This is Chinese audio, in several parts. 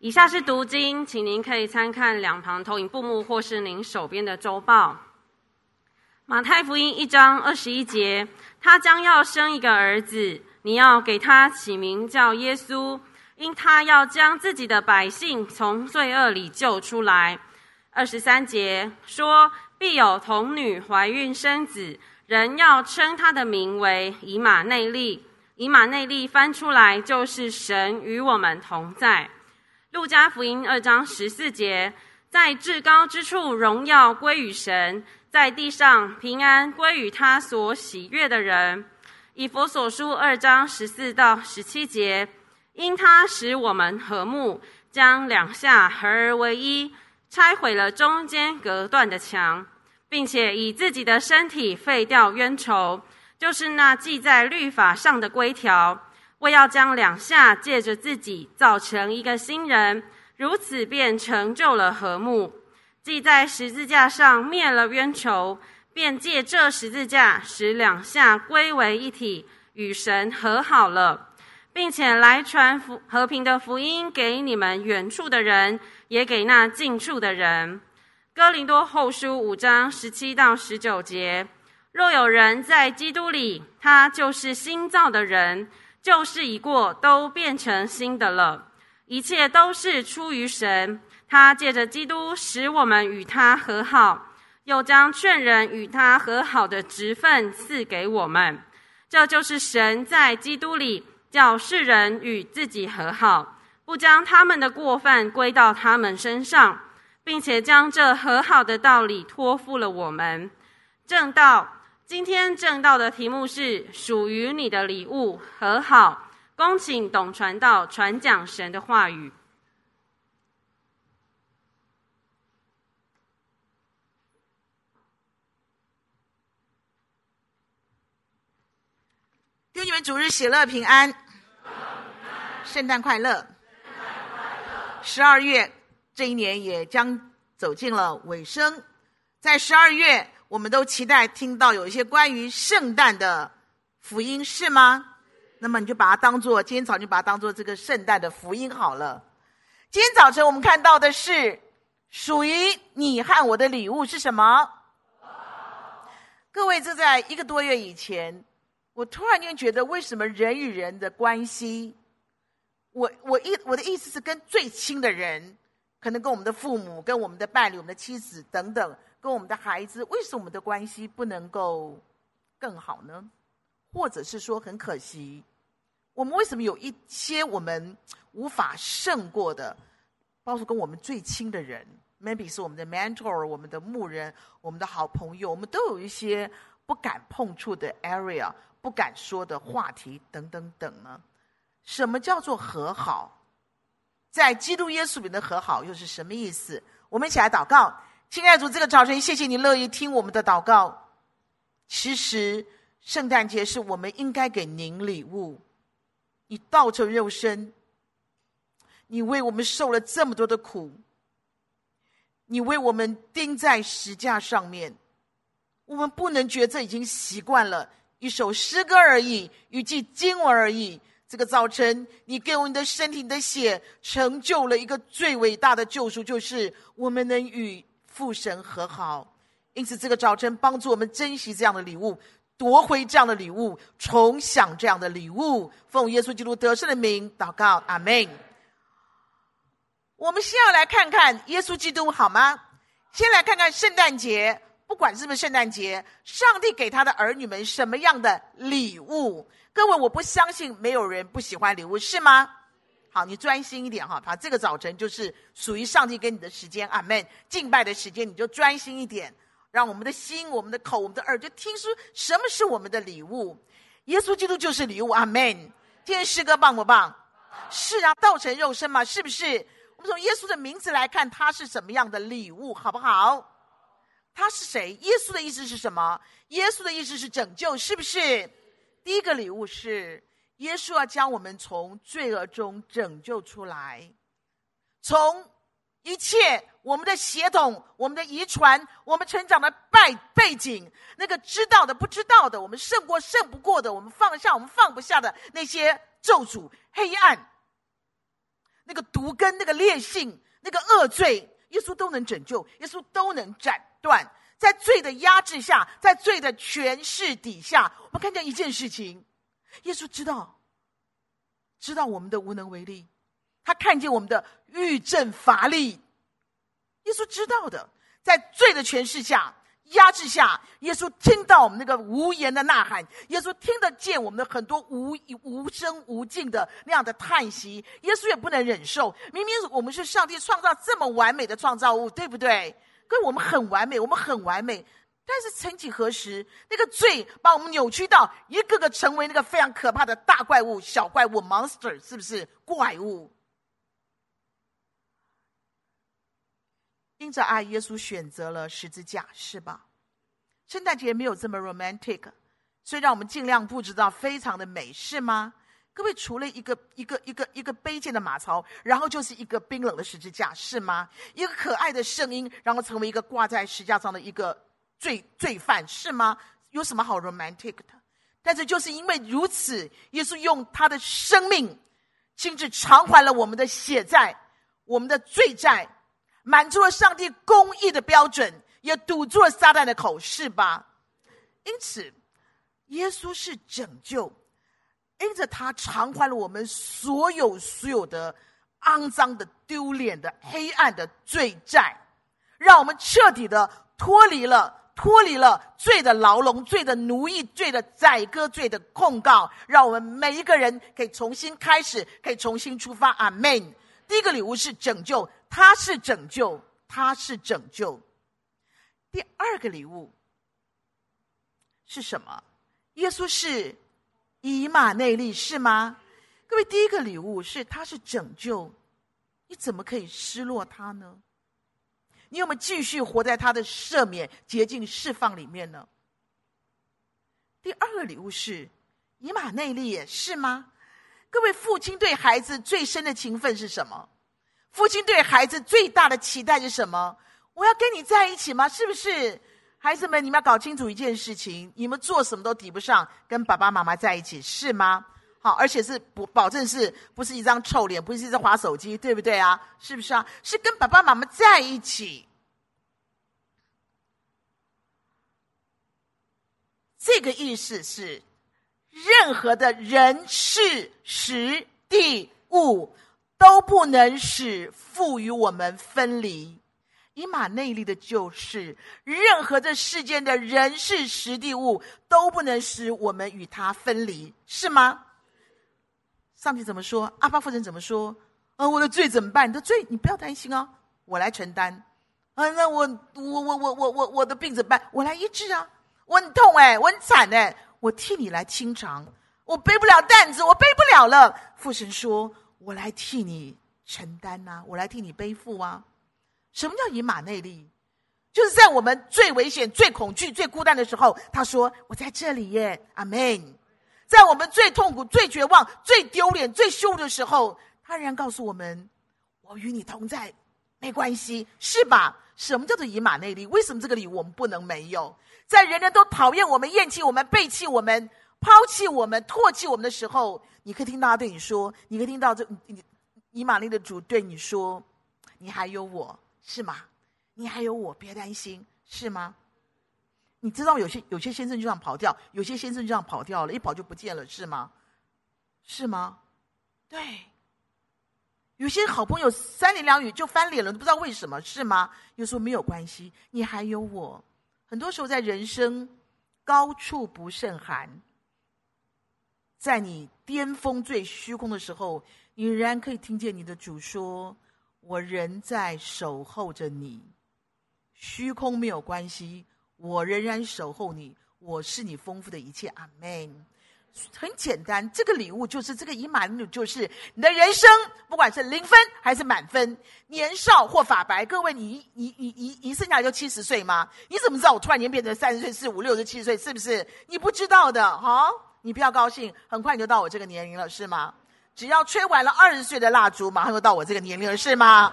以下是读经，请您可以参看两旁投影布幕或是您手边的周报。马太福音一章二十一节，他将要生一个儿子，你要给他起名叫耶稣，因他要将自己的百姓从罪恶里救出来。二十三节说，必有童女怀孕生子，人要称他的名为以马内利。以马内利翻出来就是神与我们同在。路加福音二章十四节，在至高之处荣耀归于神，在地上平安归于他所喜悦的人。以佛所书二章十四到十七节，因他使我们和睦，将两下合而为一，拆毁了中间隔断的墙，并且以自己的身体废掉冤仇。就是那记在律法上的规条，为要将两下借着自己造成一个新人，如此便成就了和睦。既在十字架上灭了冤仇，便借这十字架使两下归为一体，与神和好了，并且来传福和平的福音给你们远处的人，也给那近处的人。哥林多后书五章十七到十九节。若有人在基督里，他就是新造的人，旧事已过，都变成新的了。一切都是出于神，他借着基督使我们与他和好，又将劝人与他和好的职分赐给我们。这就是神在基督里叫世人与自己和好，不将他们的过犯归到他们身上，并且将这和好的道理托付了我们。正道。今天正道的题目是属于你的礼物和好，恭请董传道传讲神的话语。愿你们主日喜乐平安，圣诞快乐！十二月这一年也将走进了尾声，在十二月。我们都期待听到有一些关于圣诞的福音，是吗？那么你就把它当做今天早上就把它当做这个圣诞的福音好了。今天早晨我们看到的是属于你和我的礼物是什么？各位，这在一个多月以前，我突然间觉得，为什么人与人的关系，我我意我的意思是跟最亲的人，可能跟我们的父母、跟我们的伴侣、我们的妻子等等。跟我们的孩子，为什么我们的关系不能够更好呢？或者是说，很可惜，我们为什么有一些我们无法胜过的，包括跟我们最亲的人，maybe 是我们的 mentor、我们的牧人、我们的好朋友，我们都有一些不敢碰触的 area、不敢说的话题等等等呢？什么叫做和好？在基督耶稣里的和好又是什么意思？我们一起来祷告。亲爱的主，这个早晨，谢谢你乐意听我们的祷告。其实，圣诞节是我们应该给您礼物。你道成肉身，你为我们受了这么多的苦，你为我们钉在石架上面。我们不能觉得这已经习惯了，一首诗歌而已，一句经文而已。这个早晨，你给我们的身体、的血，成就了一个最伟大的救赎，就是我们能与。父神和好，因此这个早晨帮助我们珍惜这样的礼物，夺回这样的礼物，重享这样的礼物。奉耶稣基督得胜的名祷告，阿门。我们先要来看看耶稣基督好吗？先来看看圣诞节，不管是不是圣诞节，上帝给他的儿女们什么样的礼物？各位，我不相信没有人不喜欢礼物，是吗？好，你专心一点哈。他这个早晨就是属于上帝给你的时间，阿门。敬拜的时间，你就专心一点，让我们的心、我们的口、我们的耳，就听出什么是我们的礼物。耶稣基督就是礼物，阿门。今天诗歌棒不棒？是啊，道成肉身嘛，是不是？我们从耶稣的名字来看，他是什么样的礼物，好不好？他是谁？耶稣的意思是什么？耶稣的意思是拯救，是不是？第一个礼物是。耶稣要将我们从罪恶中拯救出来，从一切我们的血统、我们的遗传、我们成长的背背景，那个知道的、不知道的，我们胜过、胜不过的，我们放下、我们放不下的那些咒诅、黑暗，那个毒根、那个劣性、那个恶罪，耶稣都能拯救，耶稣都能斩断。在罪的压制下，在罪的权势底下，我们看见一件事情：耶稣知道，知道我们的无能为力，他看见我们的欲振乏力。耶稣知道的，在罪的权势下。压制下，耶稣听到我们那个无言的呐喊，耶稣听得见我们的很多无无声无尽的那样的叹息，耶稣也不能忍受。明明我们是上帝创造这么完美的创造物，对不对？跟我们很完美，我们很完美。但是曾几何时，那个罪把我们扭曲到一个个成为那个非常可怕的大怪物、小怪物 （monster），是不是怪物？因着爱，耶稣选择了十字架，是吧？圣诞节没有这么 romantic，所以让我们尽量布置到非常的美，是吗？各位，除了一个一个一个一个卑贱的马槽，然后就是一个冰冷的十字架，是吗？一个可爱的声音，然后成为一个挂在十字架上的一个罪罪犯，是吗？有什么好 romantic 的？但是就是因为如此，耶稣用他的生命亲自偿还了我们的血债，我们的罪债。满足了上帝公义的标准，也堵住了撒旦的口，是吧？因此，耶稣是拯救，因着他偿还了我们所有所有的肮脏的、丢脸的、黑暗的罪债，让我们彻底的脱离了脱离了罪的牢笼、罪的奴役、罪的宰割、罪的控告，让我们每一个人可以重新开始，可以重新出发。阿门。第一个礼物是拯救。他是拯救，他是拯救。第二个礼物是什么？耶稣是以马内利，是吗？各位，第一个礼物是他是拯救，你怎么可以失落他呢？你有没有继续活在他的赦免、洁净、释放里面呢？第二个礼物是以马内利，是吗？各位，父亲对孩子最深的情分是什么？父亲对孩子最大的期待是什么？我要跟你在一起吗？是不是？孩子们，你们要搞清楚一件事情：你们做什么都抵不上跟爸爸妈妈在一起，是吗？而且是不保证是不是一张臭脸，不是一直滑手机，对不对啊？是不是啊？是跟爸爸妈妈在一起。这个意思是，任何的人事时地物。都不能使父与我们分离，以马内利的就是任何这世间的人事时地物都不能使我们与他分离，是吗？上帝怎么说？阿爸父神怎么说？啊，我的罪怎么办？你的罪你不要担心啊，我来承担。啊，那我我我我我我我的病怎么办？我来医治啊。我很痛哎，我很惨哎，我替你来清偿。我背不了担子，我背不了了。父神说。我来替你承担呐、啊，我来替你背负啊！什么叫以马内利？就是在我们最危险、最恐惧、最孤单的时候，他说：“我在这里耶。”阿门。在我们最痛苦、最绝望、最丢脸、最羞辱的时候，他仍然告诉我们：“我与你同在，没关系，是吧？”什么叫做以马内利？为什么这个礼物我们不能没有？在人人都讨厌我们、厌弃我们、背弃我们。抛弃我们、唾弃我们的时候，你可以听到他对你说：“你可以听到这你以马内利的主对你说，你还有我是吗？你还有我，别担心，是吗？你知道有些有些先生就这样跑掉，有些先生就这样跑掉了，一跑就不见了，是吗？是吗？对，有些好朋友三言两语就翻脸了，都不知道为什么，是吗？又说没有关系，你还有我。很多时候在人生高处不胜寒。”在你巅峰最虚空的时候，你仍然可以听见你的主说：“我仍在守候着你。虚空没有关系，我仍然守候你。我是你丰富的一切。”阿门。很简单，这个礼物就是这个以马内，就是你的人生，不管是零分还是满分，年少或发白。各位，你你你你一生下来就七十岁吗？你怎么知道我突然间变成三十岁、四五六十七岁？是不是？你不知道的，哈。你不要高兴，很快你就到我这个年龄了，是吗？只要吹完了二十岁的蜡烛，马上就到我这个年龄了，是吗？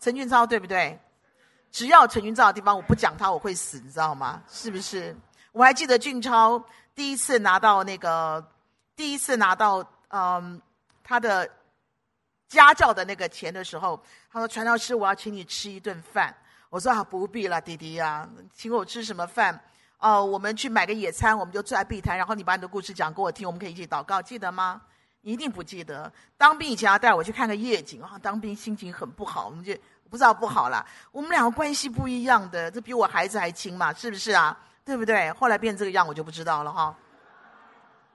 陈俊超对不对？只要陈俊超的地方，我不讲他，我会死，你知道吗？是不是？我还记得俊超第一次拿到那个，第一次拿到嗯他的家教的那个钱的时候，他说：“传道师，我要请你吃一顿饭。”我说：“啊，不必了，弟弟呀，请我吃什么饭？哦、我们去买个野餐，我们就坐在碧潭，然后你把你的故事讲给我听，我们可以一起祷告，记得吗？你一定不记得。当兵以前要带我去看个夜景啊，当兵心情很不好，我们就不知道不好了。我们两个关系不一样的，这比我孩子还亲嘛，是不是啊？对不对？后来变这个样，我就不知道了哈。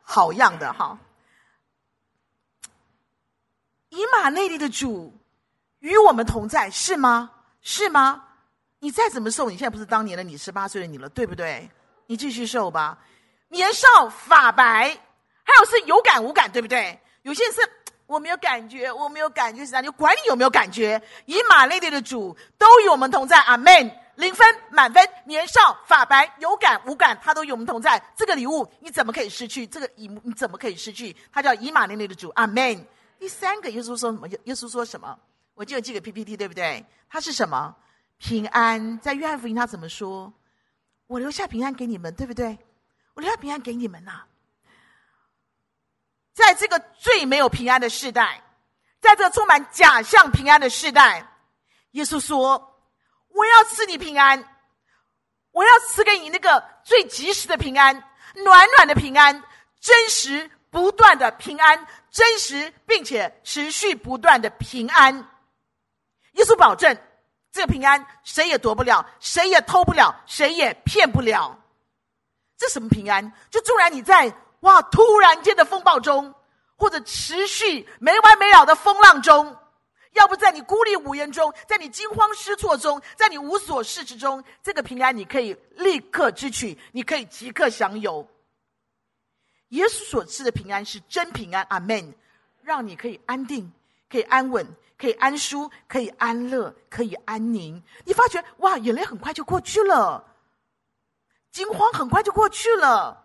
好样的哈。”以马内利的主与我们同在，是吗？是吗？你再怎么瘦，你现在不是当年的你，十八岁的你了，对不对？你继续瘦吧。年少发白，还有是有感无感，对不对？有些人是我没有感觉，我没有感觉是啥？你管你有没有感觉？以马内利的主都与我们同在，阿门。零分满分，年少发白，有感无感，他都与我们同在。这个礼物你怎么可以失去？这个以你怎么可以失去？他叫以马内利的主，阿门。第三个，耶稣说什么？耶稣说什么？我记得这个 PPT，对不对？他是什么？平安。在约翰福音，他怎么说？我留下平安给你们，对不对？我留下平安给你们呐、在这个最没有平安的世代，在这个充满假象平安的世代，耶稣说：“我要赐你平安，我要赐给你那个最及时的平安，暖暖的平安，真实不断的平安。”真实并且持续不断的平安，耶稣保证这个平安谁也夺不了，谁也偷不了，谁也骗不了。这什么平安？就纵然你在哇突然间的风暴中，或者持续没完没了的风浪中，要不在你孤立无援中，在你惊慌失措中，在你无所事事中，这个平安你可以立刻支取，你可以即刻享有。耶稣所赐的平安是真平安，阿门，让你可以安定，可以安稳，可以安舒，可以安乐，可以安宁。你发觉哇，眼泪很快就过去了，惊慌很快就过去了。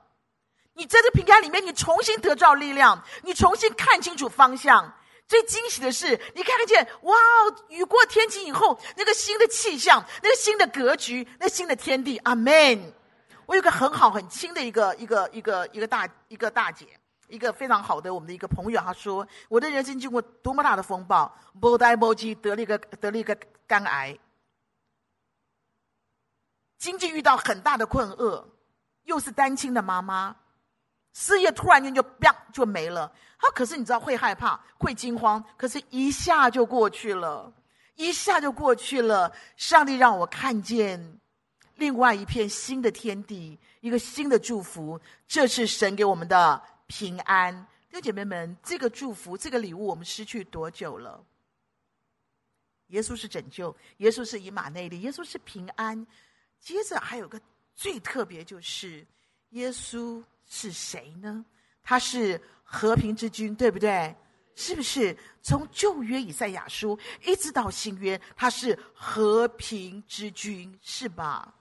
你在这平安里面，你重新得到力量，你重新看清楚方向。最惊喜的是，你看见哇，雨过天晴以后，那个新的气象，那个新的格局，那新的天地，阿门。我有个很好很亲的一个一个一个一个大一个大姐，一个非常好的我们的一个朋友，她说：“我的人生经过多么大的风暴，波呆波基得了一个得了一个肝癌，经济遇到很大的困厄，又是单亲的妈妈，事业突然间就啪就没了。啊可是你知道会害怕会惊慌，可是一下就过去了，一下就过去了。上帝让我看见。”另外一片新的天地，一个新的祝福，这是神给我们的平安。弟兄姐妹们，这个祝福，这个礼物，我们失去多久了？耶稣是拯救，耶稣是以马内利，耶稣是平安。接着还有个最特别，就是耶稣是谁呢？他是和平之君，对不对？是不是？从旧约以赛亚书一直到新约，他是和平之君，是吧？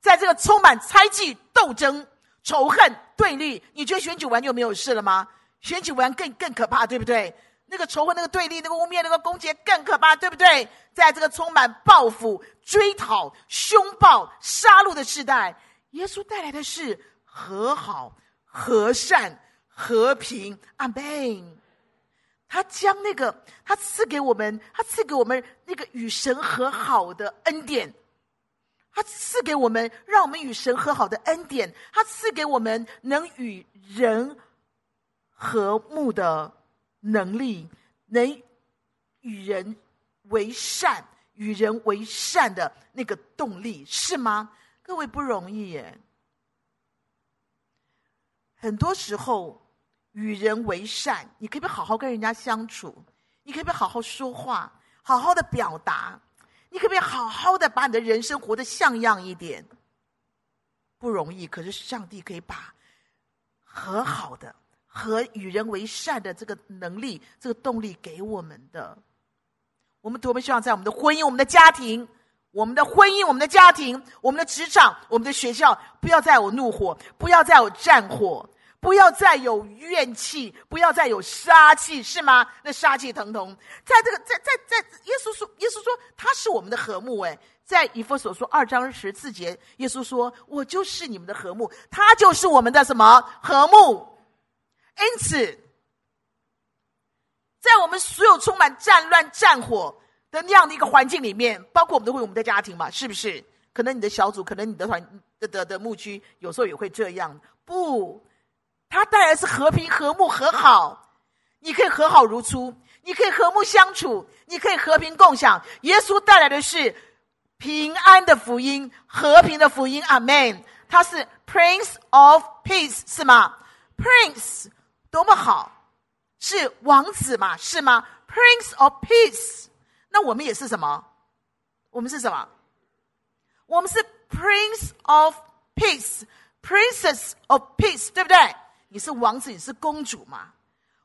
在这个充满猜忌、斗争、仇恨、对立，你觉得选举完就没有事了吗？选举完更更可怕，对不对？那个仇恨、那个对立、那个污蔑、那个攻击更可怕，对不对？在这个充满报复、追讨、凶暴、杀戮的时代，耶稣带来的是和好、和善、和平。阿门。他将那个他赐给我们，他赐给我们那个与神和好的恩典。他赐给我们，让我们与神和好的恩典；他赐给我们能与人和睦的能力，能与人为善、与人为善的那个动力，是吗？各位不容易耶。很多时候，与人为善，你可不可以好好跟人家相处？你可不可以好好说话，好好的表达？你可不可以好好的把你的人生活得像样一点？不容易，可是上帝可以把和好的和与人为善的这个能力、这个动力给我们的。我们多么希望在我们的婚姻、我们的家庭、我们的婚姻、我们的家庭、我们的职场、我们的学校，不要再有怒火，不要再有战火。不要再有怨气，不要再有杀气，是吗？那杀气腾腾，在这个，在在在，耶稣说，耶稣说他是我们的和睦。诶，在以弗所说二章十四节，耶稣说：“我就是你们的和睦，他就是我们的什么和睦？”因此，在我们所有充满战乱战火的那样的一个环境里面，包括我们都会我们的家庭嘛，是不是？可能你的小组，可能你的团的的的牧区，有时候也会这样。不，它带来是和平、和睦、和好。你可以和好如初，你可以和睦相处，你可以和平共享。耶稣带来的是平安的福音，和平的福音。阿门。他是 Prince of Peace，是吗？Prince 多么好，是王子嘛，是吗？Prince of Peace，那我们也是什么？我们是什么？我们是 Prince of Peace，Princess of Peace，对不对？你是王子，你是公主嘛？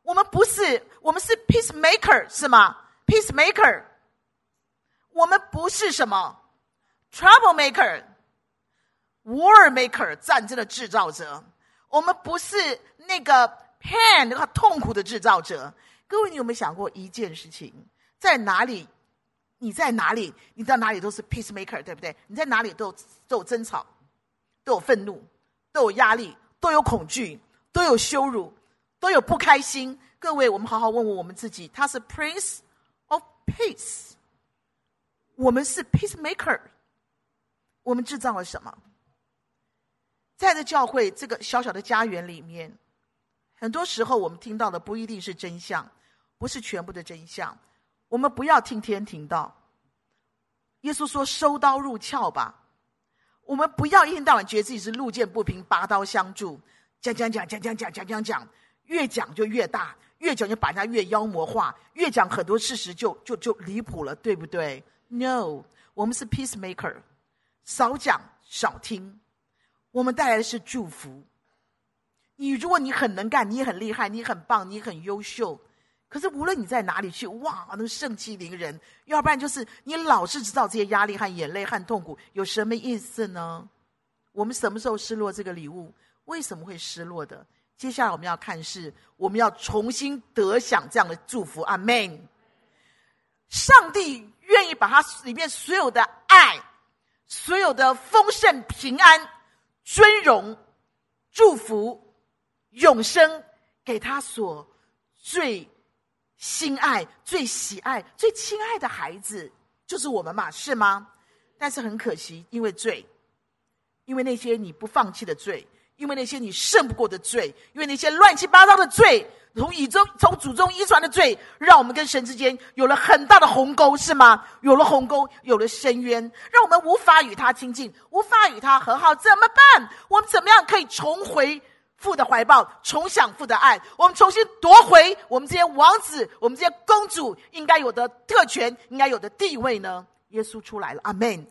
我们不是，我们是 Peacemaker，是吗？Peacemaker，我们不是什么 Troublemaker，Warmaker，战争的制造者。我们不是那个 Pain 那个痛苦的制造者。各位，你有没有想过一件事情？在哪里？你在哪里？你到哪里都是 peacemaker，对不对？你在哪里都有都有争吵，都有愤怒，都有压力，都有恐惧，都有羞辱，都有不开心。各位，我们好好问问我们自己：他是 Prince of Peace，我们是 peacemaker，我们制造了什么？在这教会这个小小的家园里面，很多时候我们听到的不一定是真相，不是全部的真相。我们不要听天听道。耶稣说：“收刀入鞘吧。”我们不要一天到晚觉得自己是路见不平拔刀相助，讲讲讲讲讲讲讲讲讲，越讲就越大，越讲就把人家越妖魔化，越讲很多事实就就就离谱了，对不对？No，我们是 peacemaker，少讲少听，我们带来的是祝福。你如果你很能干，你很厉害，你很棒，你很优秀。可是无论你在哪里去，哇，那个盛气凌人；要不然就是你老是知道这些压力和眼泪和痛苦有什么意思呢？我们什么时候失落这个礼物？为什么会失落的？接下来我们要看是，我们要重新得享这样的祝福。阿门。上帝愿意把他里面所有的爱、所有的丰盛、平安、尊荣、祝福、永生，给他所最。心爱、最喜爱、最亲爱的孩子，就是我们嘛，是吗？但是很可惜，因为罪，因为那些你不放弃的罪，因为那些你胜不过的罪，因为那些乱七八糟的罪，从以中从祖宗遗传的罪，让我们跟神之间有了很大的鸿沟，是吗？有了鸿沟，有了深渊，让我们无法与他亲近，无法与他和好，怎么办？我们怎么样可以重回？父的怀抱，重享父的爱，我们重新夺回我们这些王子、我们这些公主应该有的特权、应该有的地位呢？耶稣出来了，阿门。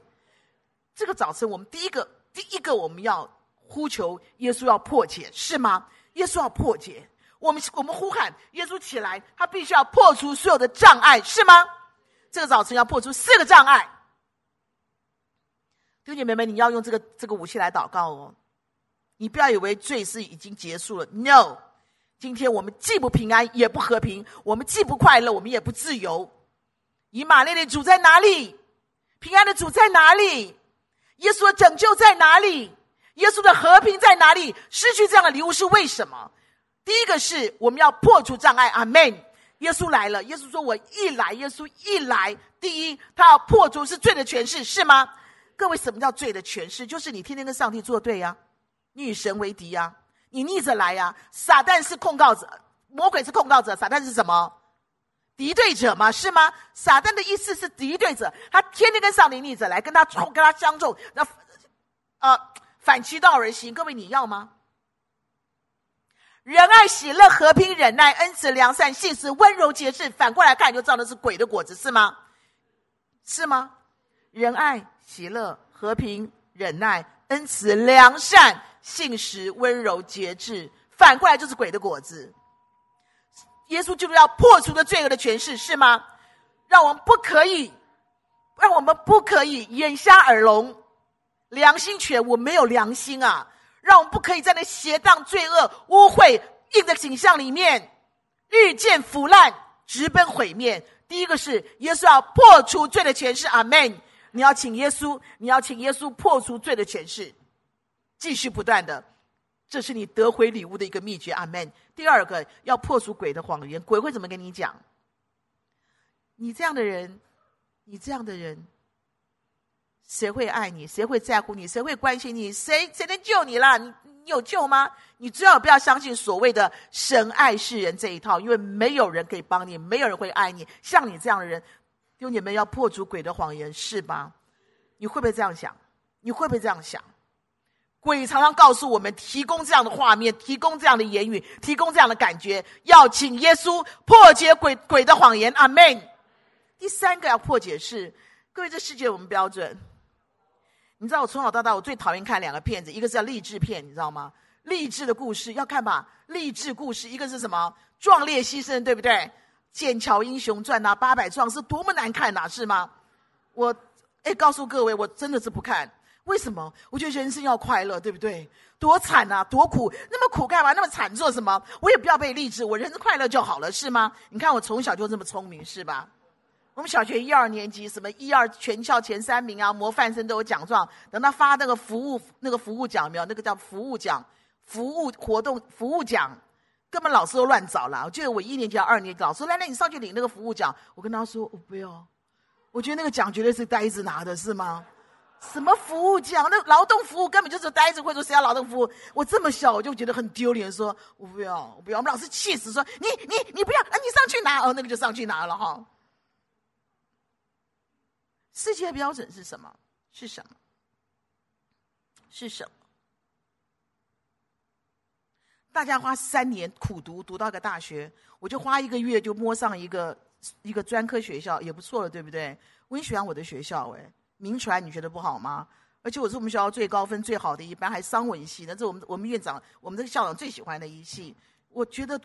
这个早晨，我们第一个、第一个，我们要呼求耶稣要破解，是吗？耶稣要破解，我们我们呼喊耶稣起来，他必须要破除所有的障碍，是吗？这个早晨要破除四个障碍。弟兄姐妹们，你要用这个这个武器来祷告哦。你不要以为罪是已经结束了，No！今天我们既不平安，也不和平；我们既不快乐，我们也不自由。以马内利的主在哪里？平安的主在哪里？耶稣的拯救在哪里？耶稣的和平在哪里？失去这样的礼物是为什么？第一个是我们要破除障碍，阿门。耶稣来了，耶稣说：“我一来，耶稣一来，第一，他要破除是罪的权势，是吗？各位，什么叫罪的权势？就是你天天跟上帝作对呀、”与神为敌呀、啊！你逆着来呀、啊！撒旦是控告者，魔鬼是控告者，撒旦是什么？敌对者吗？是吗？撒旦的意思是敌对者，他天天跟上帝逆着来，跟他冲，跟他相冲，那呃反其道而行。各位，你要吗？仁爱、喜乐、和平、忍耐、恩慈、良善、信实、温柔、节制。反过来看，就知道那是鬼的果子，是吗？是吗？仁爱、喜乐、和平、忍耐、恩慈、良善。信实、温柔、节制，反过来就是鬼的果子。耶稣就是要破除的罪恶的权势，是吗？让我们不可以，让我们不可以眼瞎耳聋，良心全无，没有良心啊！让我们不可以在那邪荡、罪恶、污秽、硬的景象里面日渐腐烂，直奔毁灭。第一个是耶稣要破除罪的权势，阿门。你要请耶稣，你要请耶稣破除罪的权势。继续不断的，这是你得回礼物的一个秘诀。阿门。第二个要破除鬼的谎言，鬼会怎么跟你讲？你这样的人，你这样的人，谁会爱你？谁会在乎你？谁会关心你？谁谁能救你啦？你你有救吗？你最好不要相信所谓的神爱世人这一套，因为没有人可以帮你，没有人会爱你。像你这样的人，弟兄姐妹要破除鬼的谎言，是吧？你会不会这样想？你会不会这样想？鬼常常告诉我们，提供这样的画面，提供这样的言语，提供这样的感觉，要请耶稣破解鬼鬼的谎言。阿门。第三个要破解是，各位这世界有什么标准？你知道我从小到大我最讨厌看两个片子，一个是叫励志片，你知道吗？励志的故事要看吧，励志故事，一个是什么？壮烈牺牲，对不对？《剑桥英雄传》呐，《八百壮士》多么难看呐，是吗？我哎，告诉各位，我真的是不看。为什么？我觉得人生要快乐，对不对？多惨啊，多苦，那么苦干嘛？那么惨做什么？我也不要被励志，我人生快乐就好了，是吗？你看我从小就这么聪明，是吧？我们小学一二年级，什么一二全校前三名啊，模范生都有奖状。等他发那个服务那个服务奖没有？那个叫服务奖，服务活动服务奖，根本老师都乱找了。我记得我一年级、二年级，老师来来，你上去领那个服务奖。我跟他说，我不要，我觉得那个奖绝对是呆子拿的，是吗？什么服务奖？那劳动服务根本就是呆子会做，谁要劳动服务？我这么小我就觉得很丢脸，说我不要，我不要。我们老师气死说，你你你不要，啊，你上去拿哦，那个就上去拿了哈。世界标准是什么？是什么？是什么？大家花三年苦读，读到个大学，我就花一个月就摸上一个一个专科学校，也不错了，对不对？我很喜欢我的学校，哎。名传你觉得不好吗？而且我是我们学校最高分最好的一班，还商文系，那是我们我们院长，我们这个校长最喜欢的一系。我觉得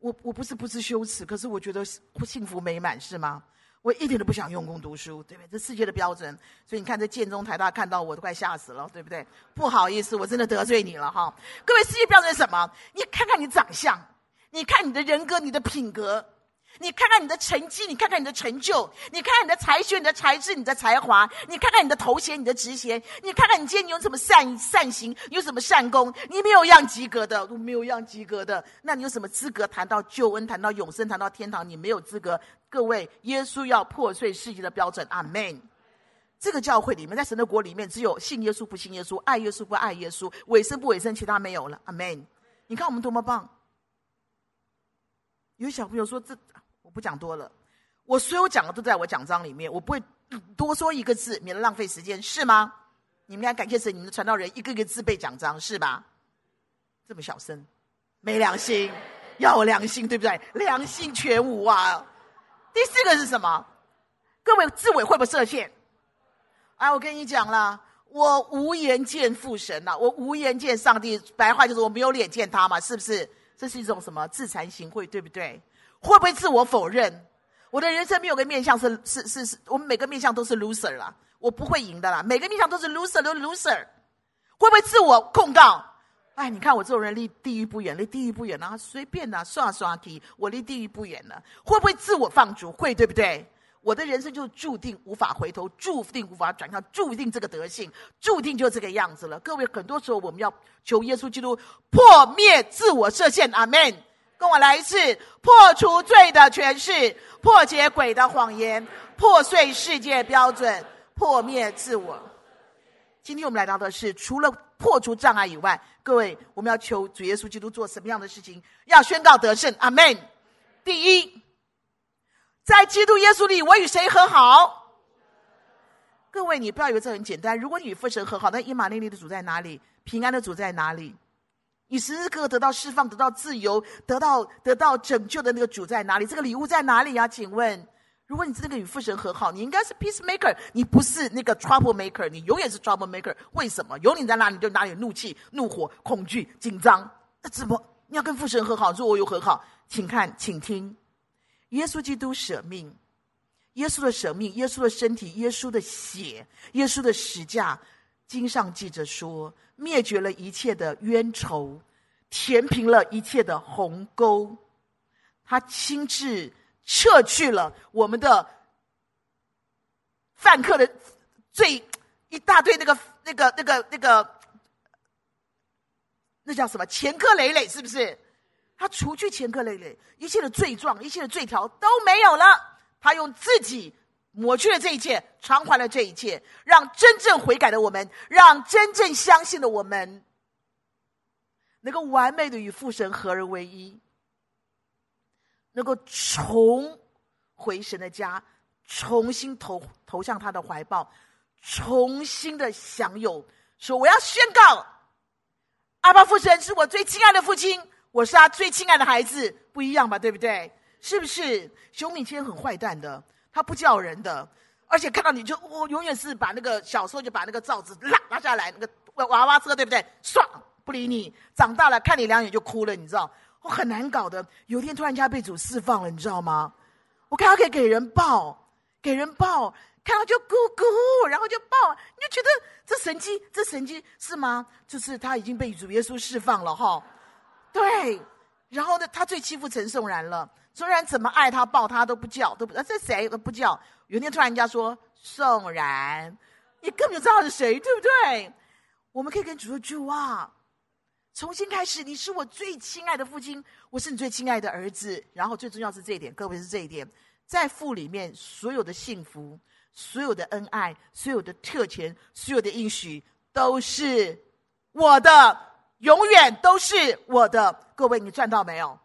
我我不是不知羞耻，可是我觉得幸福美满，是吗？我一点都不想用功读书，对不对？这世界的标准，所以你看这建中台大看到我都快吓死了，对不对？不好意思，我真的得罪你了哈。各位，世界标准是什么？你看看你长相，你看你的人格，你的品格。你看看你的成绩，你看看你的成就，你看看你的才学、你的才智、你的才华，你看看你的头衔、你的职衔，你看看你今天你有什么善善行，你有什么善功，你没有一样及格的，都没有一样及格的，那你有什么资格谈到救恩、谈到永生、谈到天堂？你没有资格。各位，耶稣要破碎世界的标准，阿门。这个教会里面，在神的国里面，只有信耶稣不信耶稣，爱耶稣不爱耶稣，委身不委身，其他没有了，阿门。你看我们多么棒！有小朋友说这。不讲多了，我所有讲的都在我讲章里面，我不会多说一个字，免得浪费时间，是吗？你们要感谢神，你们的传道人一个一个字背讲章，是吧？这么小声，没良心，要有良心，对不对？良心全无啊！第四个是什么？各位自委会不设限？哎，我跟你讲了，我无颜见父神呐，我无颜见上帝，白话就是我没有脸见他嘛，是不是？这是一种什么自惭形秽，对不对？会不会自我否认？我的人生没有个面向是是是是，我们每个面向都是 loser 啦，我不会赢的啦，每个面向都是 loser 都 loser，。会不会自我控告？哎，你看我这种人离地狱不远，离地狱不远啊，随便的刷刷题，我离地狱不远了。会不会自我放逐？会，对不对？我的人生就注定无法回头，注定无法转向，注定这个德性，注定就这个样子了。各位，很多时候我们要求耶稣基督破灭自我设限，阿门。跟我来一次，破除罪的权势，破解鬼的谎言，破碎世界标准，破灭自我。今天我们来到的是，除了破除障碍以外，各位，我们要求主耶稣基督做什么样的事情？要宣告得胜，阿门。第一，在基督耶稣里，我与谁和好？各位，你不要以为这很简单。如果你与父神和好，那伊玛内利的主在哪里？平安的主在哪里？你时时刻刻得到释放，得到自由，得到得到拯救的那个主在哪里？这个礼物在哪里呀？请问，如果你真的与父神和好，你应该是 peacemaker，你不是那个 trouble maker，你永远是 trouble maker。为什么？有你在哪里，就哪里怒气、怒火、恐惧、紧张。那怎么你要跟父神和好？若我有和好，请看，请听，耶稣基督舍命，耶稣的舍命，耶稣的身体，耶稣的血，耶稣的十架。经上记着说，灭绝了一切的冤仇，填平了一切的鸿沟，他亲自撤去了我们的犯客的罪，一大堆那个那个那个那个，那叫什么？前科累累，是不是？他除去前科累累，一切的罪状，一切的罪条都没有了，他用自己抹去了这一切，偿还了这一切，让真正悔改的我们，让真正相信的我们，能够完美的与父神合而为一，能够重回神的家，重新投投向他的怀抱，重新的享有。说我要宣告，阿爸父神是我最亲爱的父亲，我是他最亲爱的孩子，不一样吧？对不对？是不是？熊敏谦很坏蛋的，他不叫人的，而且看到你就我、永远是把那个小时候就把那个罩子拉拉下来，那个娃娃车对不对？唰。不理你，长大了看你两眼就哭了，你知道？我、很难搞的。有一天突然间被主释放了，你知道吗？我看他可以给人抱，给人抱，看到就咕咕，然后就抱，你就觉得这神迹，这神迹是吗？就是他已经被主耶稣释放了哈。对，然后呢，他最欺负陈颂然了。宋然怎么爱他抱他都不叫，都不这谁都不叫。有一天突然人家说宋然，你根本就知道是谁，对不对？我们可以跟主说句话。重新开始，你是我最亲爱的父亲，我是你最亲爱的儿子。然后最重要是这一点，各位是这一点，在父里面所有的幸福、所有的恩爱、所有的特权、所有的应许，都是我的，永远都是我的。各位，你赚到没有？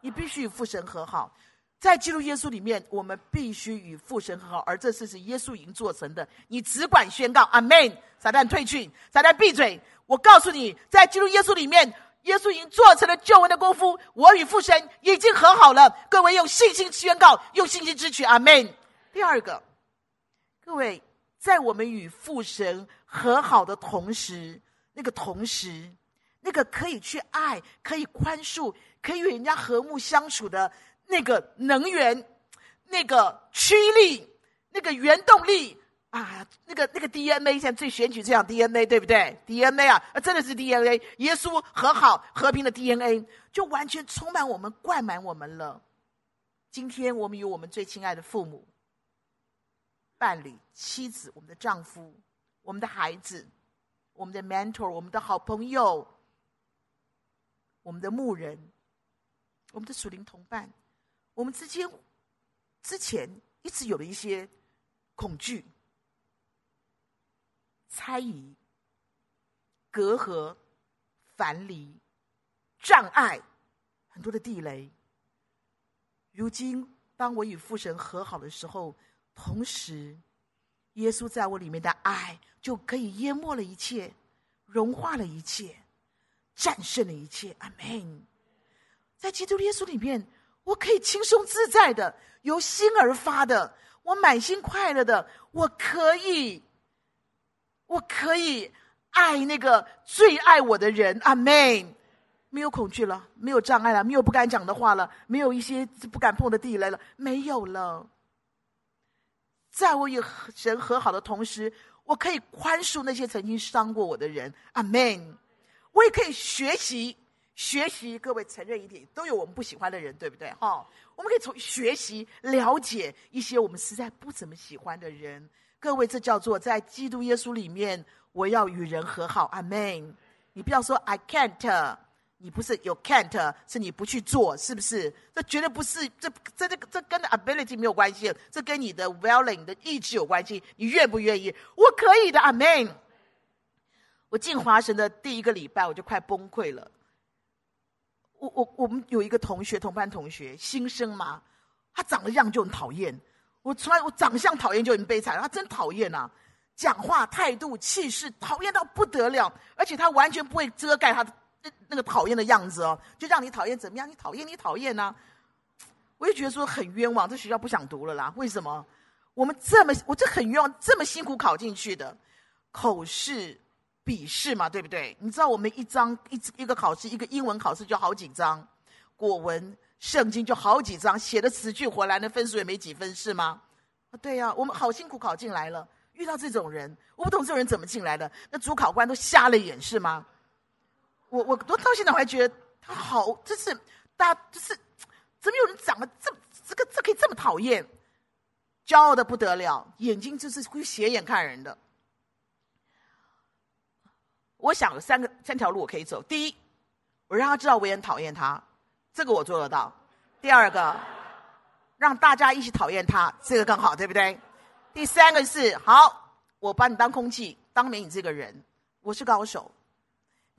你必须与父神和好，在基督耶稣里面，我们必须与父神和好，而这事是耶稣已经做成的。你只管宣告，阿门。撒旦退去，撒旦闭嘴。我告诉你，在基督耶稣里面，耶稣已经做成了救恩的功夫。我与父神已经和好了。各位用信心宣告，用信心支取，阿门。第二个，各位在我们与父神和好的同时，那个同时，那个可以去爱、可以宽恕、可以与人家和睦相处的那个能源、那个驱力、那个原动力。啊，那个那个 DNA 现在最选举这样 DNA 对不对？DNA 啊，啊，真的是 DNA。耶稣和好和平的 DNA 就完全充满我们，灌满我们了。今天我们与我们最亲爱的父母、伴侣、妻子、我们的丈夫、我们的孩子、我们的 mentor、我们的好朋友、我们的牧人、我们的属灵同伴，我们之间之前一直有了一些恐惧。猜疑、隔阂、樊篱、障碍，很多的地雷。如今，当我与父神和好的时候，同时，耶稣在我里面的爱就可以淹没了一切，融化了一切，战胜了一切。阿门。在基督耶稣里面，我可以轻松自在的，由心而发的，我满心快乐的，我可以。我可以爱那个最爱我的人，阿门。没有恐惧了，没有障碍了，没有不敢讲的话了，没有一些不敢碰的地雷了，没有了。在我与神和好的同时，我可以宽恕那些曾经伤过我的人，阿门。我也可以学习学习，各位承认一点，都有我们不喜欢的人，对不对？哈，我们可以从学习了解一些我们实在不怎么喜欢的人。各位，这叫做在基督耶稣里面，我要与人和好。阿门。你不要说 I can't，你不是有 can't，是你不去做，是不是？这绝对不是，这这这这跟 ability 没有关系，这跟你的 willing 的意志有关系。你愿不愿意？我可以的。阿门。我进华神的第一个礼拜，我就快崩溃了。我我我们有一个同学，同班同学，新生嘛，他长得样就很讨厌。我从来我长相讨厌就很悲惨，他真讨厌呐，讲话态度气势讨厌到不得了，而且他完全不会遮盖他的那个讨厌的样子哦，就让你讨厌怎么样？你讨厌你讨厌呐，我就觉得说很冤枉，这学校不想读了啦。为什么？我们这么我这很冤枉，这么辛苦考进去的，口试、笔试嘛，对不对？你知道我们一张一一个考试，一个英文考试就好几张，国文。圣经就好几张，写的死去活来，那分数也没几分，是吗？啊，对呀，我们好辛苦考进来了，遇到这种人，我不懂这种人怎么进来的，那主考官都瞎了眼，是吗？我我我到现在我还觉得他好，就是大家就是怎么有人长得这这个这可以这么讨厌，骄傲的不得了，眼睛就是会斜眼看人的。我想有三个三条路我可以走，第一，我让他知道我也很讨厌他。这个我做得到。第二个，让大家一起讨厌他，这个更好，对不对？第三个是好，我把你当空气，当没你这个人，我是高手。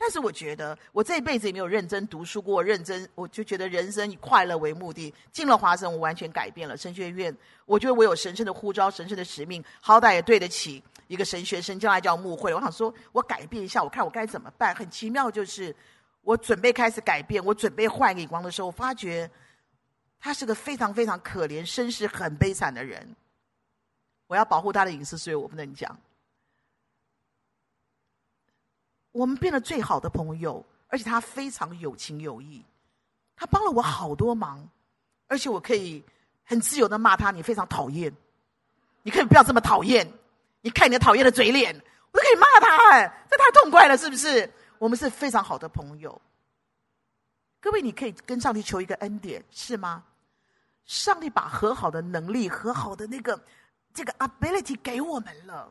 但是我觉得，我这一辈子也没有认真读书过，认真我就觉得人生以快乐为目的。进了华神，我完全改变了神学院。我觉得我有神圣的呼召，神圣的使命，好歹也对得起一个神学生，将来叫牧会。我想说，我改变一下，我看我该怎么办。很奇妙，就是我准备开始改变，我准备换一个眼光的时候，我发觉他是个非常非常可怜、身世很悲惨的人。我要保护他的隐私，所以我不能讲。我们变得最好的朋友，而且他非常有情有义，他帮了我好多忙，而且我可以很自由的骂他，你非常讨厌，你可以不要这么讨厌，你看你的讨厌的嘴脸，我都可以骂他，哎，这太痛快了，是不是？我们是非常好的朋友。各位，你可以跟上帝求一个恩典，是吗？上帝把和好的能力、和好的那个这个 ability 给我们了。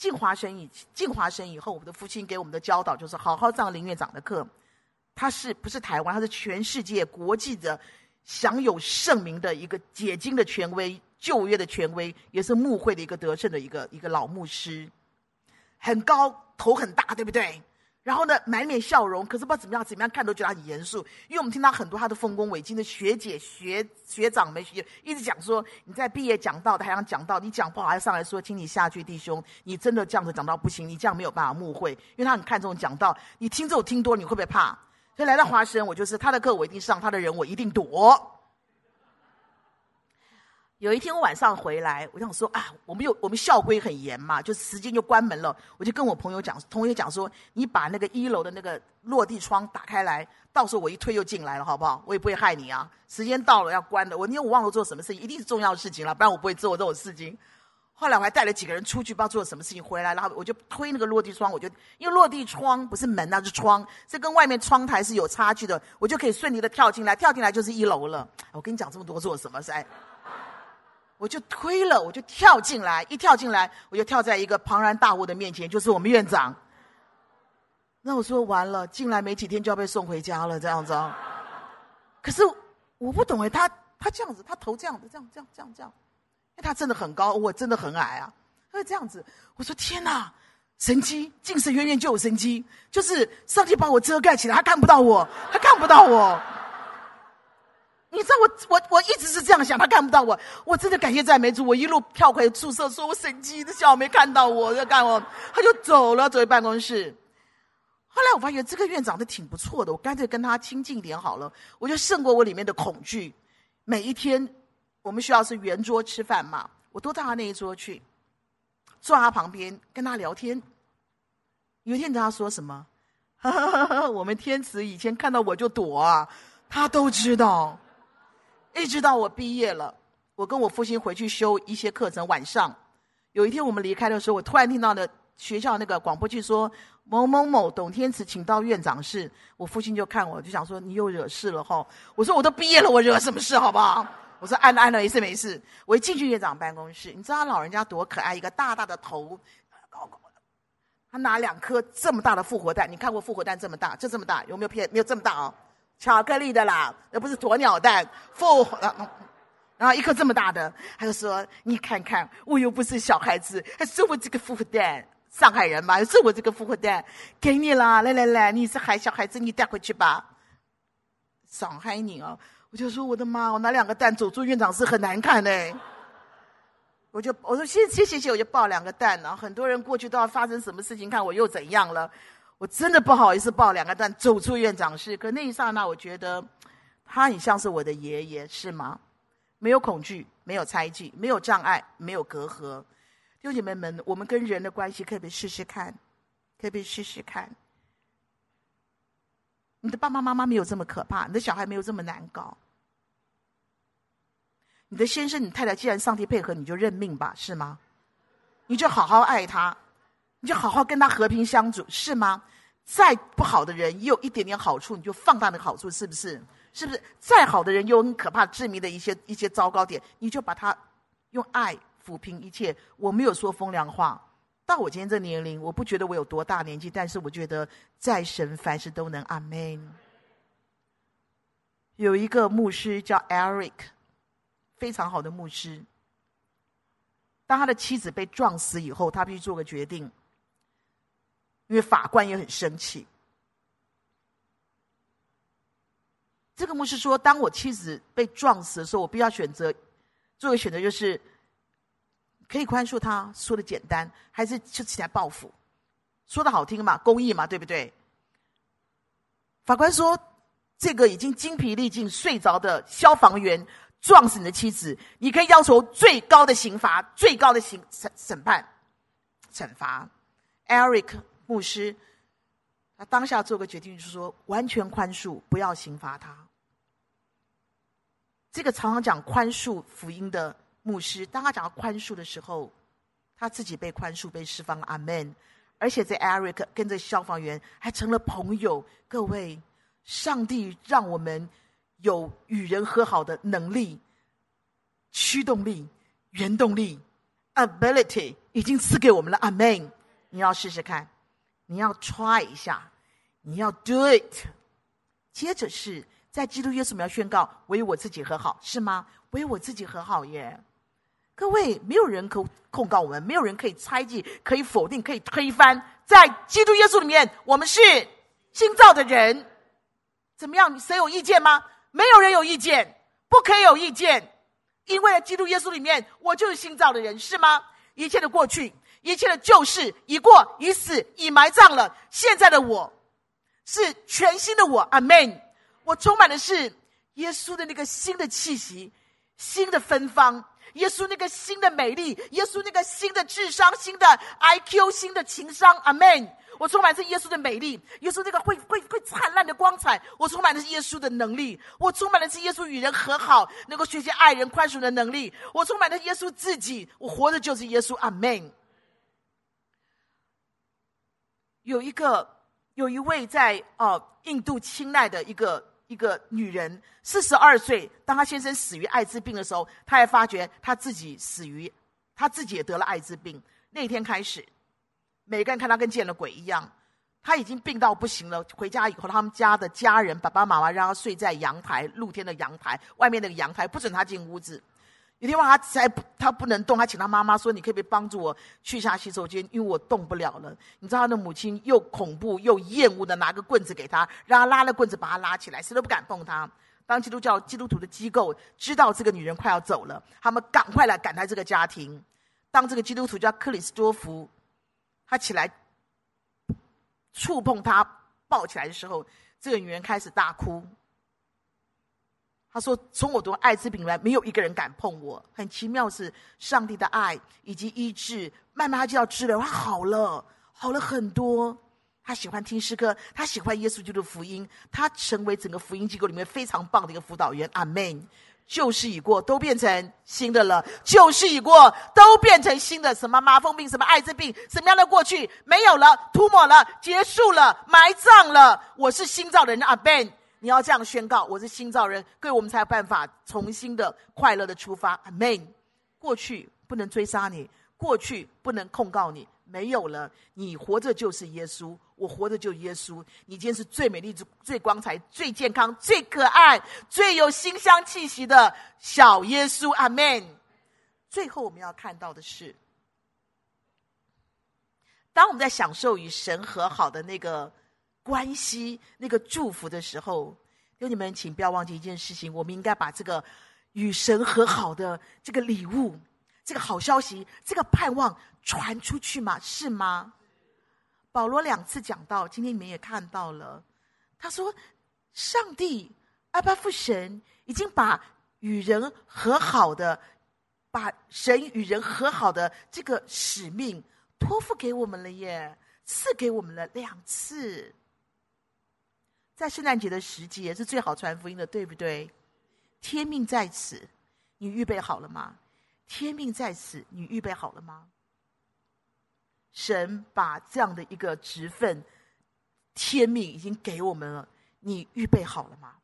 进华神以进华神以后，我们的父亲给我们的教导就是好好上林院长的课。他是不是台湾？他是全世界国际的享有盛名的一个解经的权威、旧约的权威，也是牧会的一个得胜的一个一个老牧师，很高，头很大，对不对？然后呢，满脸笑容，可是不知道怎么样，怎么样看都觉得很严肃。因为我们听到很多他的丰功伟绩的学姐、学学长们学一直讲说，你在毕业讲道的还想讲道，你讲不好还上来说，请你下去，弟兄，你真的这样子讲道不行，你这样没有办法牧会，因为他很看重讲道。你听这种听多，你会不会怕？所以来到华神，我就是他的课我一定上，他的人我一定躲。有一天我晚上回来，我想说啊，我们有我们校规很严嘛，就时间就关门了。我就跟我朋友讲，同学讲说，你把那个一楼的那个落地窗打开来，到时候我一推就进来了，好不好？我也不会害你啊。时间到了要关的，我因为我忘了做什么事，一定是重要的事情了，不然我不会做这种事情。后来我还带了几个人出去，不知道做了什么事情回来，然后我就推那个落地窗，我就因为落地窗不是门，那是窗，这跟外面窗台是有差距的，我就可以顺利的跳进来，跳进来就是一楼了。我跟你讲这么多做什么？是哎。我就推了，我就跳进来，一跳进来，我就跳在一个庞然大物的面前，就是我们院长。那我说完了，进来没几天就要被送回家了，这样子啊。可是我不懂哎，他他这样子，他头这样子，这样这样这样这样，因为他真的很高，我真的很矮啊。他会这样子，我说天哪，神迹，近视远远就有神迹，就是上帝把我遮盖起来，他看不到我，他看不到我。你知道我我我一直是这样想，他看不到我，我真的感谢赞美主，我一路跳回宿舍，说我神迹的笑没看到我，在干我，他就走了，走回办公室。后来我发现这个院长的挺不错的，我干脆跟他亲近一点好了，我就胜过我里面的恐惧。每一天我们学校是圆桌吃饭嘛，我都到他那一桌去，坐他旁边跟他聊天。有一天跟他说什么？我们天慈以前看到我就躲啊，他都知道。一直到我毕业了，我跟我父亲回去修一些课程。晚上有一天我们离开的时候，我突然听到了学校那个广播剧说某某某董天慈请到院长室。我父亲就看我，就想说你又惹事了哈。我说我都毕业了，我惹什么事好不好？我说按了按了，没事没事。我一进去院长办公室，你知道他老人家多可爱，一个大大的头，高高的。他拿两颗这么大的复活蛋，你看过复活蛋这么大？就这么大，有没有骗？没有这么大哦。巧克力的啦，那不是鸵鸟蛋。复，然后一颗这么大的，他就说：“你看看，我又不是小孩子，还是我这个复活蛋，上海人嘛，是我这个复活蛋，给你啦，来来来，你是孩小孩子，你带回去吧。”上海人啊，我就说：“我的妈，我拿两个蛋走出院长室很难看呢。”我就我说：“谢谢谢谢，我就抱两个蛋。”然后很多人过去都要发生什么事情，看我又怎样了。我真的不好意思抱两个蛋走出院长室，可那一刹那，我觉得他很像是我的爷爷，是吗？没有恐惧，没有猜忌，没有障碍，没有隔阂。弟兄姐妹们，我们跟人的关系可以试试看，可以试试看。你的爸爸妈妈没有这么可怕，你的小孩没有这么难搞。你的先生、你太太，既然上帝配合，你就认命吧，是吗？你就好好爱他。你就好好跟他和平相处，是吗？再不好的人，也有一点点好处，你就放大那个好处，是不是？是不是？再好的人，又很可怕、致命的一些一些糟糕点，你就把他用爱抚平一切。我没有说风凉话。到我今天这年龄，我不觉得我有多大年纪，但是我觉得在神凡事都能。阿门。有一个牧师叫 Eric，非常好的牧师。当他的妻子被撞死以后，他必须做个决定，因为法官也很生气。这个牧师说：“当我妻子被撞死的时候，我必须要选择，做个选择，就是可以宽恕他，说的简单，还是就起来报复？说的好听嘛，公益嘛，对不对？”法官说：“这个已经精疲力尽睡着的消防员。”撞死你的妻子，你可以要求最高的刑罚、最高的刑审审判、惩罚。Eric 牧师，他当下做个决定，就是说完全宽恕，不要刑罚他。这个常常讲宽恕福音的牧师，当他讲到宽恕的时候，他自己被宽恕、被释放了。阿门。而且这 Eric 跟这消防员还成了朋友。各位，上帝让我们。有与人和好的能力、驱动力、原动力、ability，已经赐给我们了。阿门！你要试试看，你要 try 一下，你要 do it。接着是在基督耶稣，我要宣告：我与我自己和好，是吗？我与我自己和好耶！各位，没有人可控告我们，没有人可以猜忌、可以否定、可以推翻。在基督耶稣里面，我们是新造的人。怎么样？谁有意见吗？没有人有意见，不可以有意见，因为在基督耶稣里面，我就是新造的人，是吗？一切的过去，一切的旧事已过，已死，已埋葬了。现在的我，是全新的我。阿门。我充满的是耶稣的那个新的气息，新的芬芳，耶稣那个新的美丽，耶稣那个新的智商，新的 IQ，新的情商。阿门。我充满是耶稣的美丽，耶稣那个会会会灿烂的光彩。我充满的是耶稣的能力，我充满的是耶稣与人和好，能够学习爱人宽恕的能力。我充满的耶稣自己，我活的就是耶稣。阿门。有一个有一位在哦、呃、印度清奈的一个一个女人，四十二岁，当她先生死于艾滋病的时候，她还发觉她自己死于，她自己也得了艾滋病。那天开始。每个人看她跟见了鬼一样，他已经病到不行了。回家以后，他们家的家人爸爸妈妈让他睡在阳台，露天的阳台外面那个阳台，不准他进屋子。有天晚上他才他不能动，他请他妈妈说：“你可不可以帮助我去一下洗手间，因为我动不了了。”你知道他的母亲又恐怖又厌恶的拿个棍子给他，让他拉了棍子把他拉起来，谁都不敢碰他。当基督教基督徒的机构知道这个女人快要走了，他们赶快来赶来这个家庭。当这个基督徒叫克里斯多福。他起来，触碰他抱起来的时候，这个女人开始大哭。他说：“从我得艾滋病来，没有一个人敢碰我。很奇妙是上帝的爱以及医治，慢慢他就要治疗，他好了，好了很多。他喜欢听诗歌，他喜欢耶稣基督的福音，他成为整个福音机构里面非常棒的一个辅导员。阿门。”旧事已过，都变成新的了。旧事已过，都变成新的。什么麻风病，什么艾滋病，什么样的过去没有了，涂抹了，结束了，埋葬了。我是新造的人，阿门。你要这样宣告，我是新造人，各位，我们才有办法重新的快乐的出发，阿门。过去不能追杀你，过去不能控告你。没有了，你活着就是耶稣，我活着就是耶稣。你今天是最美丽、最光彩、最健康、最可爱、最有馨香气息的小耶稣，阿门。最后我们要看到的是，当我们在享受与神和好的那个关系、那个祝福的时候，弟兄们，请不要忘记一件事情：我们应该把这个与神和好的这个礼物。这个好消息，这个盼望传出去嘛？是吗？保罗两次讲到，今天你们也看到了。他说：“上帝阿巴父神已经把与人和好的，把神与人和好的这个使命托付给我们了耶，赐给我们了两次。在圣诞节的时节是最好传福音的，对不对？天命在此，你预备好了吗？”天命在此，你预备好了吗？神把这样的一个职分，天命已经给我们了，你预备好了吗？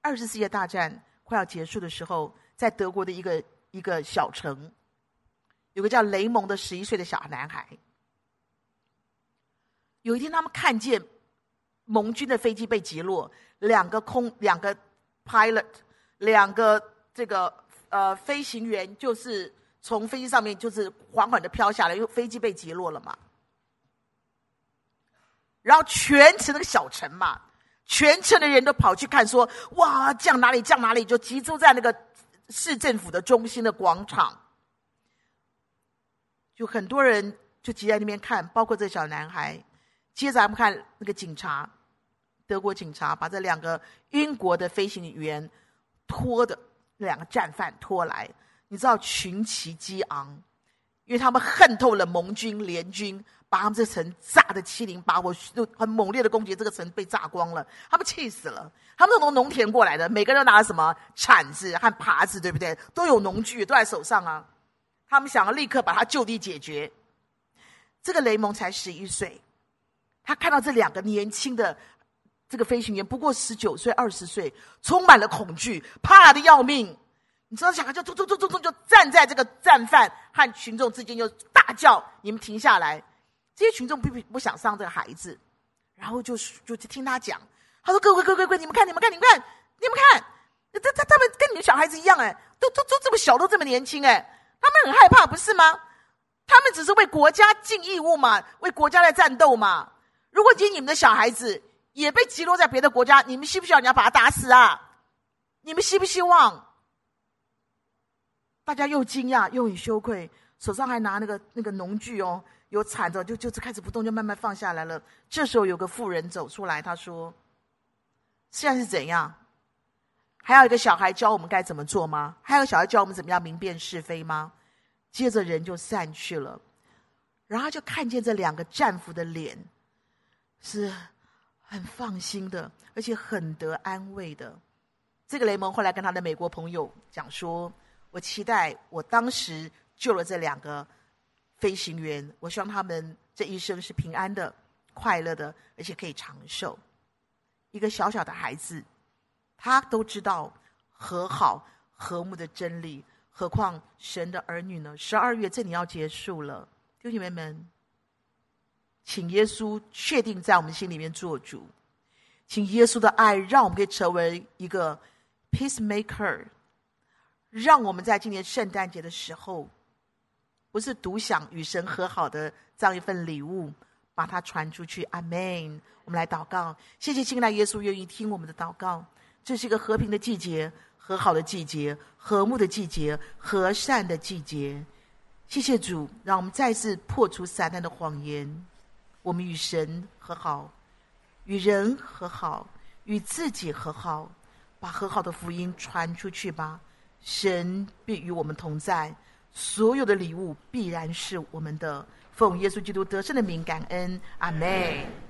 二次世界大战快要结束的时候，在德国的一个一个小城，有个叫雷蒙的十一岁的小男孩。有一天，他们看见盟军的飞机被击落，两个空两个 pilot，两个这个。呃飞行员就是从飞机上面就是缓缓的飘下来，因为飞机被击落了嘛。然后全城那个小城嘛，全城的人都跑去看说，哇降哪里降哪里，就集中在那个市政府的中心的广场，就很多人就挤在那边看，包括这小男孩。接着咱们看那个警察，德国警察把这两个英国的飞行员拖的两个战犯拖来，你知道群起激昂，因为他们恨透了盟军联军，把他们这城炸得七零八落，就很猛烈的攻击，这个城被炸光了，他们气死了。他们都从农田过来的，每个人都拿了什么铲子和耙子，对不对？都有农具，都在手上啊。他们想要立刻把他就地解决。这个雷蒙才十一岁。他看到这两个年轻的这个飞行员，不过十九岁、二十岁，充满了恐惧，怕的要命。你知道，小孩就突突突突突就站在这个战犯和群众之间，就大叫：“你们停下来！”这些群众并不不想伤这个孩子，然后就就去听他讲。他说：“各位各位各位，你们看你们看你们看你们看，他他他们跟你们小孩子一样哎，都都都这么小，都这么年轻哎，他们很害怕不是吗？他们只是为国家尽义务嘛，为国家来战斗嘛。”如果今天你们的小孩子也被击落在别的国家，你们希不希望你要把他打死啊？你们希不希望？大家又惊讶又很羞愧，手上还拿那个那个农具哦，有铲子，就就是开始不动，就慢慢放下来了。这时候有个妇人走出来，他说：“现在是怎样？还有一个小孩教我们该怎么做吗？还有小孩教我们怎么样明辨是非吗？”接着人就散去了，然后就看见这两个战俘的脸。是很放心的，而且很得安慰的。这个雷蒙后来跟他的美国朋友讲说：“我期待我当时救了这两个飞行员，我希望他们这一生是平安的、快乐的，而且可以长寿。”一个小小的孩子，他都知道和好、和睦的真理，何况神的儿女呢？十二月这里要结束了，弟兄姐妹们。请耶稣确定在我们心里面做主，请耶稣的爱让我们可以成为一个 peacemaker，让我们在今年圣诞节的时候，不是独享与神和好的这样一份礼物，把它传出去。阿门。我们来祷告，谢谢亲爱耶稣愿意听我们的祷告。这是一个和平的季节，和好的季节，和睦的季节，和善的季节。谢谢主，让我们再次破除撒旦的谎言。我们与神和好，与人和好，与自己和好，把和好的福音传出去吧。神必与我们同在，所有的礼物必然是我们的。奉耶稣基督得胜的名，感恩，阿门。